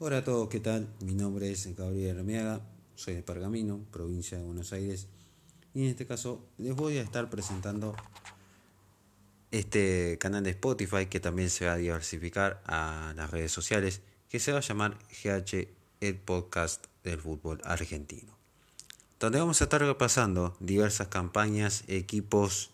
Hola a todos, ¿qué tal? Mi nombre es Gabriel Armiaga, soy de Pergamino, provincia de Buenos Aires, y en este caso les voy a estar presentando este canal de Spotify que también se va a diversificar a las redes sociales, que se va a llamar GH el podcast del fútbol argentino, donde vamos a estar repasando diversas campañas, equipos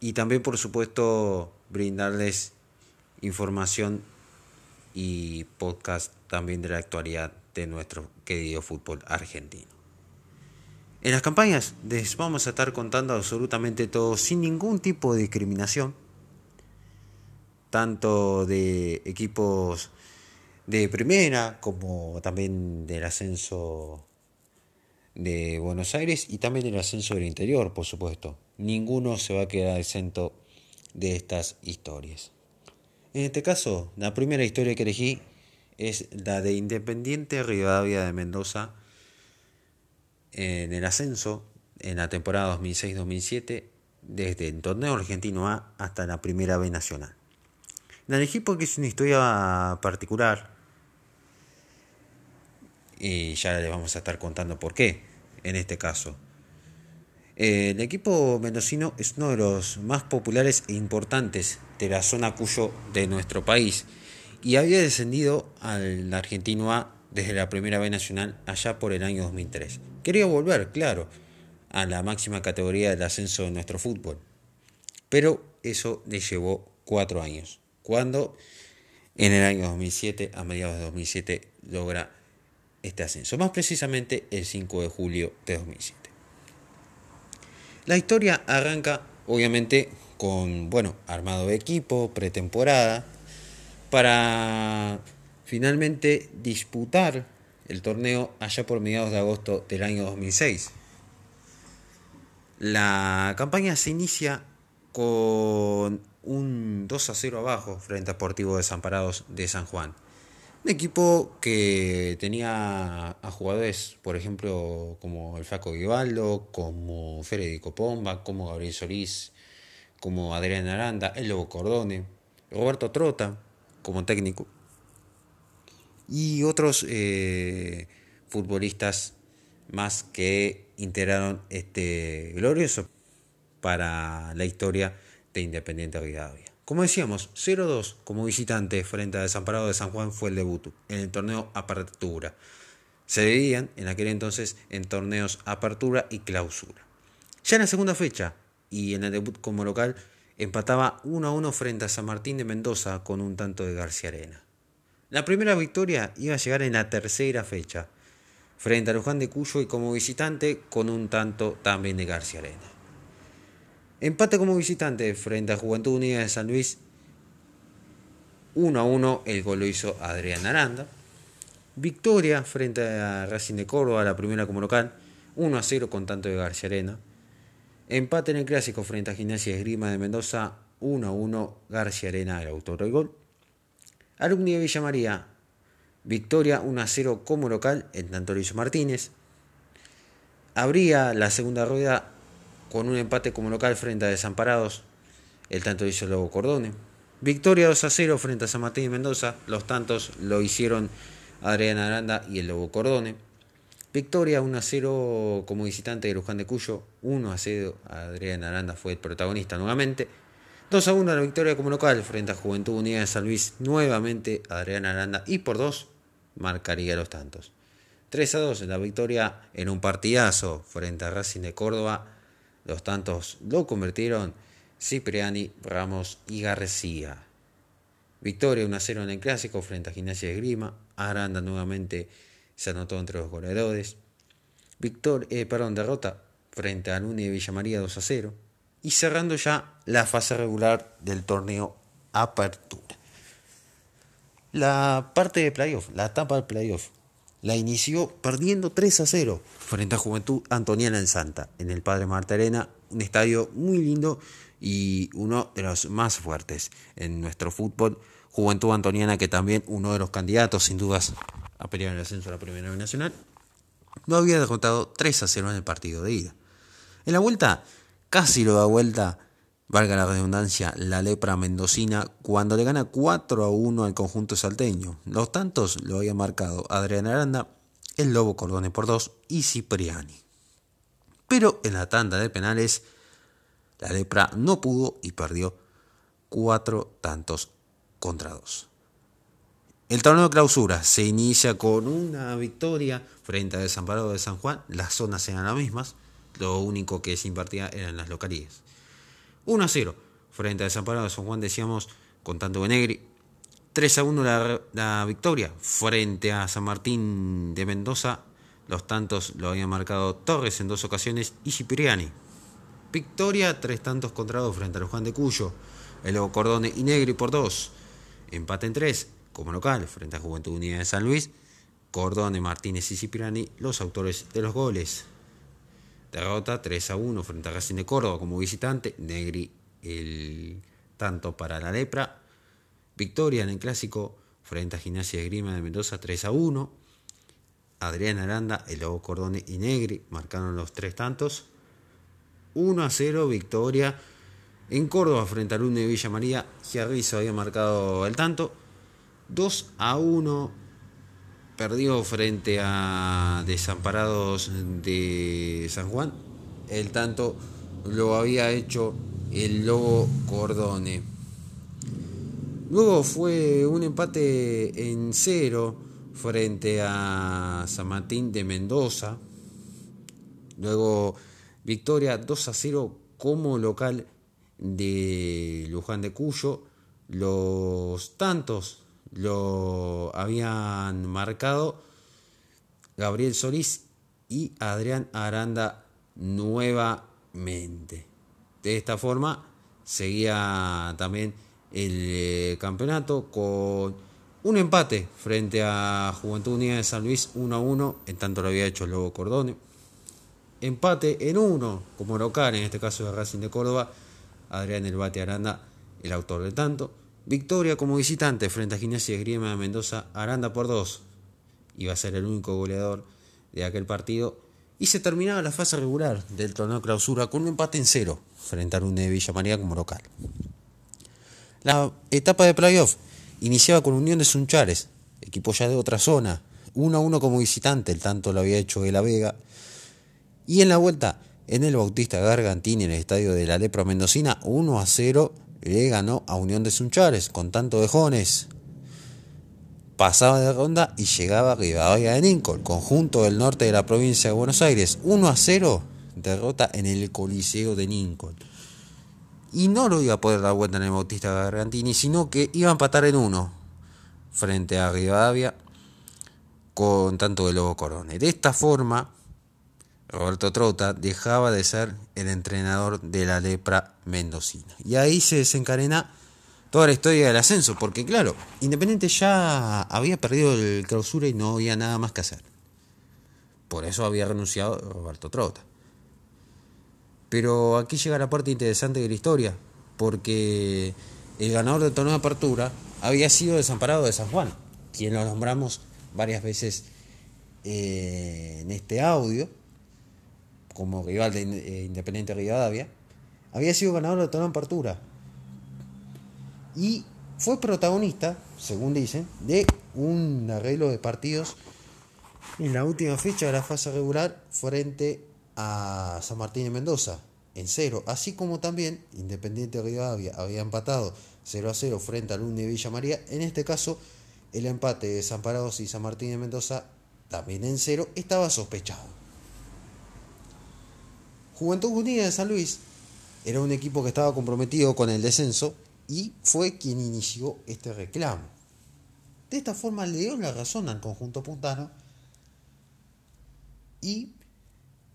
y también por supuesto brindarles información y podcast también de la actualidad de nuestro querido fútbol argentino. En las campañas les vamos a estar contando absolutamente todo sin ningún tipo de discriminación, tanto de equipos de primera como también del ascenso de Buenos Aires y también del ascenso del interior, por supuesto. Ninguno se va a quedar exento de estas historias. En este caso, la primera historia que elegí es la de Independiente Rivadavia de Mendoza en el ascenso en la temporada 2006-2007 desde el torneo argentino A hasta la primera B nacional. La elegí porque es una historia particular y ya les vamos a estar contando por qué en este caso. El equipo mendocino es uno de los más populares e importantes de la zona Cuyo de nuestro país y había descendido al Argentino A desde la Primera B Nacional allá por el año 2003. Quería volver, claro, a la máxima categoría del ascenso de nuestro fútbol, pero eso le llevó cuatro años, cuando en el año 2007, a mediados de 2007, logra este ascenso, más precisamente el 5 de julio de 2007. La historia arranca obviamente con, bueno, armado de equipo, pretemporada, para finalmente disputar el torneo allá por mediados de agosto del año 2006. La campaña se inicia con un 2 a 0 abajo frente a Sportivo Desamparados de San Juan. Un equipo que tenía a jugadores, por ejemplo, como el Flaco Guivaldo, como Federico Pomba, como Gabriel Solís, como Adrián Aranda, el Lobo Cordone, Roberto Trota como técnico y otros eh, futbolistas más que integraron este glorioso para la historia de Independiente Rivadavia. Como decíamos, 0-2 como visitante frente a Desamparado de San Juan fue el debut en el torneo Apertura. Se dividían en aquel entonces en torneos Apertura y Clausura. Ya en la segunda fecha y en el debut como local empataba 1-1 frente a San Martín de Mendoza con un tanto de García Arena. La primera victoria iba a llegar en la tercera fecha frente a Luján de Cuyo y como visitante con un tanto también de García Arena. Empate como visitante frente a Juventud Unida de San Luis. 1 a 1, el gol lo hizo Adrián Aranda. Victoria frente a Racing de Córdoba, la primera como local. 1 a 0 con tanto de García Arena. Empate en el clásico frente a Gimnasia Esgrima de Mendoza. 1 a 1, García Arena, el autor del gol. Alumni de Villa María. Victoria 1 a 0 como local, en tanto lo hizo Martínez. Abría la segunda rueda con un empate como local frente a Desamparados, el tanto hizo Lobo Cordone. Victoria 2 a 0 frente a San Martín y Mendoza, los tantos lo hicieron Adrián Aranda y el Lobo Cordone. Victoria 1 a 0 como visitante de Luján de Cuyo, 1 a 0 Adrián Aranda fue el protagonista nuevamente. 2 a 1 la victoria como local frente a Juventud Unida de San Luis, nuevamente Adrián Aranda y por 2 marcaría los tantos. 3 a 2 la victoria en un partidazo frente a Racing de Córdoba, los tantos lo convirtieron Cipriani, Ramos y García. Victoria 1-0 en el clásico frente a Gimnasia de Grima. Aranda nuevamente se anotó entre los goleadores. Victor, eh, perdón, derrota frente a Luni de Villa María 2 0. Y cerrando ya la fase regular del torneo Apertura. La parte de playoff, la etapa del playoff, la inició perdiendo 3 a 0 frente a Juventud Antoniana en Santa, en el Padre Marta Arena, un estadio muy lindo y uno de los más fuertes en nuestro fútbol. Juventud Antoniana, que también uno de los candidatos, sin dudas, a pelear el ascenso a la Primera Nacional, no había derrotado 3 a 0 en el partido de ida. En la vuelta, casi lo da vuelta valga la redundancia, la lepra mendocina cuando le gana 4 a 1 al conjunto salteño. Los tantos lo había marcado Adrián Aranda, el Lobo Cordone por 2 y Cipriani. Pero en la tanda de penales, la lepra no pudo y perdió 4 tantos contra 2. El torneo de clausura se inicia con una victoria frente a Desamparado de San Juan. Las zonas eran las mismas, lo único que se impartía eran las localías. 1 a 0 frente a Desamparado de San Juan, decíamos, con tanto Benegri. 3 a 1 la, victoria frente a San Martín de Mendoza. Los tantos lo habían marcado Torres en dos ocasiones y Cipriani. Victoria, tres tantos contra dos frente a los Juan de Cuyo. El Lobo Cordone y Negri por dos. Empate en tres, como local, frente a Juventud Unida de San Luis. Cordone, Martínez y Cipriani, los autores de los goles. Derrota 3 a 1 frente a Racing de Córdoba como visitante. Negri el tanto para la lepra. Victoria en el clásico frente a Gimnasia de Grima de Mendoza 3 a 1. Adrián Aranda, el Lobo Cordone y Negri marcaron los tres tantos. 1 a 0 victoria en Córdoba frente a Lune de Villa María. Giarrizo había marcado el tanto. 2 a 1 perdió frente a Desamparados de San Juan. El tanto lo había hecho el Lobo Cordone. Luego fue un empate en cero frente a San Martín de Mendoza. Luego victoria 2 a 0 como local de Luján de Cuyo. Los tantos lo habían marcado Gabriel Solís y Adrián Aranda nuevamente. De esta forma seguía también el eh, campeonato con un empate frente a Juventud Unida de San Luis 1 a 1, en tanto lo había hecho el Lobo Cordone. Empate en 1 como local, en este caso de Racing de Córdoba, Adrián El Bate Aranda, el autor del tanto. Victoria como visitante frente a Gimnasia de Grima de Mendoza, Aranda por 2. Iba a ser el único goleador de aquel partido. Y se terminaba la fase regular del torneo clausura con un empate en cero frente a Lune de Villa María como local. La etapa de playoff iniciaba con Unión de Sunchares, equipo ya de otra zona, 1 a 1 como visitante, el tanto lo había hecho de La Vega. Y en la vuelta, en el Bautista Gargantini, en el estadio de la Lepra Mendocina, 1 a 0 le ganó a Unión de Sunchares con tanto de Jones. Pasaba de ronda y llegaba a Rivadavia de Nincol, conjunto del norte de la provincia de Buenos Aires. 1 a 0, derrota en el Coliseo de Nincol. Y no lo iba a poder dar vuelta en el Bautista Gargantini, sino que iba a empatar en uno frente a Rivadavia con tanto de Lobo Corone. De esta forma, Roberto Trota dejaba de ser el entrenador de la lepra mendocina. Y ahí se desencadena toda la historia del ascenso, porque claro, Independiente ya había perdido el clausura y no había nada más que hacer. Por eso había renunciado Roberto Trota. Pero aquí llega la parte interesante de la historia, porque el ganador del torneo de apertura había sido desamparado de San Juan, quien lo nombramos varias veces eh, en este audio como rival de eh, Independiente Rivadavia, había sido ganador de toda la apertura. Y fue protagonista, según dicen, de un arreglo de partidos en la última fecha de la fase regular frente a San Martín de Mendoza en cero, así como también Independiente Rivadavia había empatado 0 a 0 frente al Lune de Villa María. En este caso, el empate de San Parados y San Martín de Mendoza, también en cero, estaba sospechado. Juventud Unida de San Luis era un equipo que estaba comprometido con el descenso y fue quien inició este reclamo. De esta forma le dio la razón al conjunto puntano y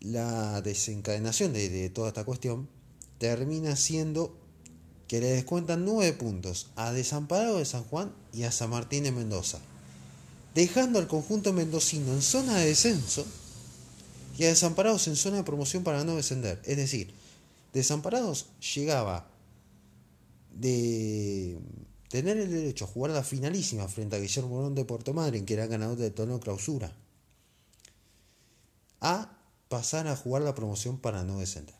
la desencadenación de, toda esta cuestión termina siendo que le descuentan nueve puntos a Desamparado de San Juan y a San Martín de Mendoza, dejando al conjunto mendocino en zona de descenso y a Desamparados en zona de promoción para no descender. Es decir, Desamparados llegaba de tener el derecho a jugar la finalísima frente a Guillermo Morón de Puerto Madryn, que era ganador del torneo clausura, a pasar a jugar la promoción para no descender.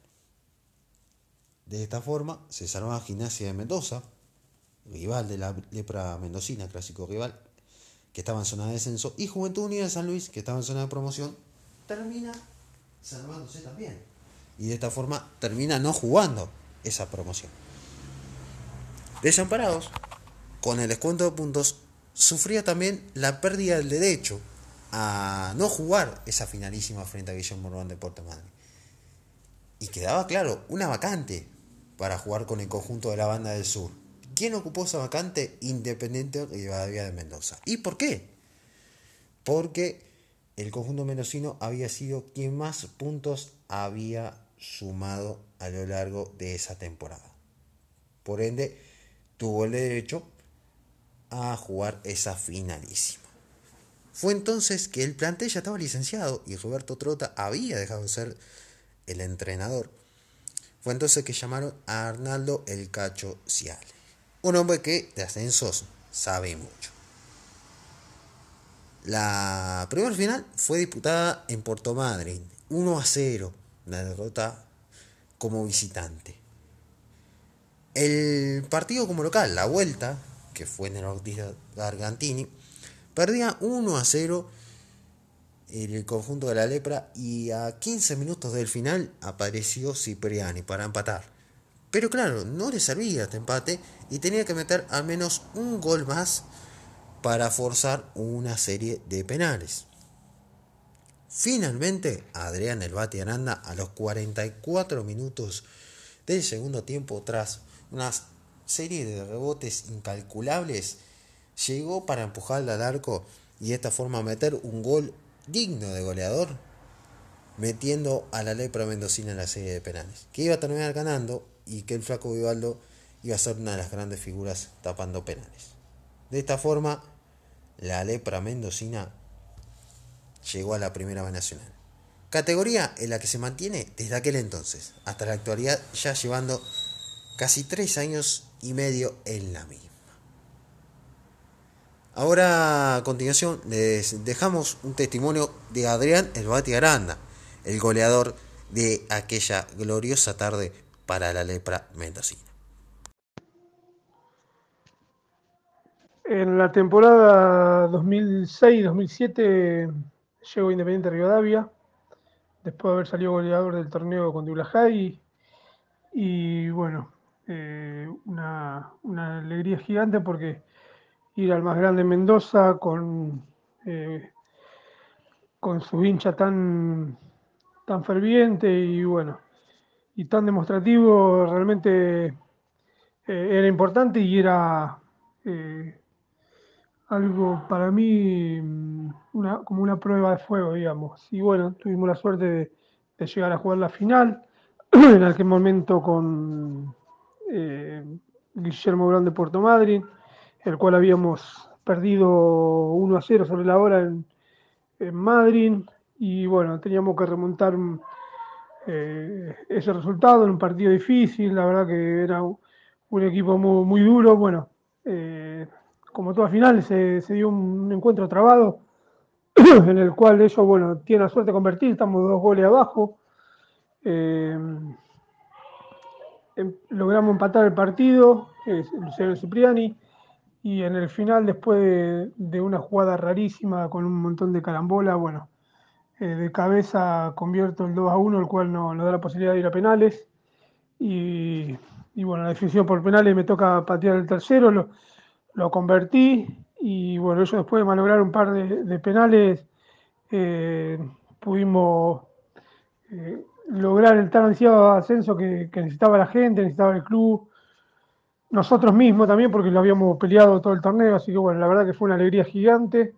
De esta forma se salvaba Gimnasia de Mendoza, rival de la lepra mendocina, clásico rival, que estaba en zona de descenso, y Juventud Unida de San Luis, que estaba en zona de promoción, termina salvándose también. Y de esta forma termina no jugando esa promoción. Desamparados, con el descuento de puntos, sufría también la pérdida del derecho a no jugar esa finalísima frente a Guillermo Morón de Puerto Madre. Y quedaba claro, una vacante para jugar con el conjunto de la banda del sur. ¿Quién ocupó esa vacante? Independiente Rivadavia de Mendoza. ¿Y por qué? Porque el conjunto mendocino había sido quien más puntos había sumado a lo largo de esa temporada. Por ende, tuvo el derecho a jugar esa finalísima. Fue entonces que el plantel ya estaba licenciado y Roberto Trota había dejado de ser el entrenador. Fue entonces que llamaron a Arnaldo El Cacho Ciale, un hombre que de ascensos sabe mucho. La primera final fue disputada en Puerto Madryn, 1 a 0, una derrota como visitante. El partido como local, la vuelta, que fue en el Ortiz Gargantini, perdía 1 a 0 en el conjunto de la lepra y a 15 minutos del final apareció Cipriani para empatar. Pero claro, no le servía este empate y tenía que meter al menos un gol más para forzar una serie de penales. Finalmente, Adrián El Bati Aranda a los 44 minutos del segundo tiempo tras una serie de rebotes incalculables, llegó para empujarle al arco y de esta forma meter un gol digno de goleador, metiendo a la lepra mendocina en la serie de penales, que iba a terminar ganando y que el flaco Vivaldo iba a ser una de las grandes figuras tapando penales. De esta forma, la lepra mendocina llegó a la primera B nacional. Categoría en la que se mantiene desde aquel entonces hasta la actualidad, ya llevando casi tres años y medio en la misma. Ahora a continuación les dejamos un testimonio de Adrián El Bati Aranda, el goleador de aquella gloriosa tarde para la lepra mendocina. En la temporada 2006-2007 llegó Independiente Rivadavia, después de haber salido goleador del torneo con Dulajay. Y bueno, eh, una, alegría gigante porque ir al más grande Mendoza con, eh, con su hincha tan, tan ferviente y bueno, y tan demostrativo, realmente eh, era importante y era algo para mí mm, una, como una prueba de fuego, digamos. Y bueno, tuvimos la suerte de, llegar a jugar la final, en aquel momento con eh, Guillermo Grande de Puerto Madryn, el cual habíamos perdido 1 a 0 sobre la hora en, en Madrid y bueno, teníamos que remontar eh, ese resultado en un partido difícil, la verdad que era un, equipo muy, duro, bueno, eh, como toda final se, dio un, encuentro trabado en el cual ellos, bueno, tienen la suerte de convertir, estamos dos goles abajo. Em, logramos empatar el partido, Luciano Cipriani, y en el final, después de, una jugada rarísima con un montón de carambola, bueno, eh, de cabeza convierto el 2 a 1, el cual nos no da la posibilidad de ir a penales. Y, bueno, la definición por penales me toca patear el tercero, convertí y bueno, ellos después de malograr un par de, penales, eh, pudimos eh, lograr el tan ansiado ascenso que, necesitaba la gente, necesitaba el club, nosotros mismos también, porque lo habíamos peleado todo el torneo, así que bueno, la verdad que fue una alegría gigante.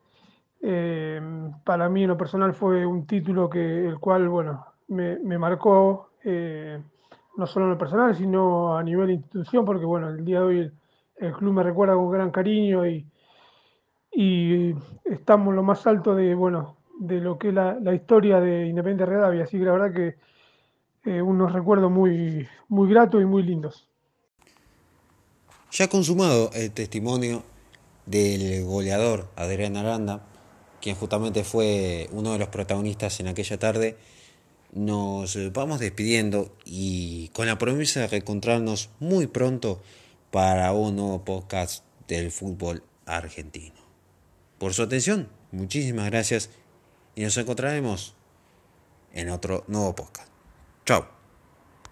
Eh, para mí en lo personal fue un título que el cual, bueno, me, marcó no solo en lo personal, sino a nivel institución, porque bueno, el día de hoy club me recuerda con gran cariño y, y estamos lo más alto de, bueno, de lo que es la, historia de Independiente Redavia, así que la verdad que eh, unos recuerdos muy, muy gratos y muy lindos. Ya consumado el testimonio del goleador Adrián Aranda, quien justamente fue uno de los protagonistas en aquella tarde, nos vamos despidiendo y con la promesa de reencontrarnos muy pronto para un nuevo podcast del fútbol argentino. Por su atención, muchísimas gracias y nos encontraremos en otro nuevo podcast. Chao.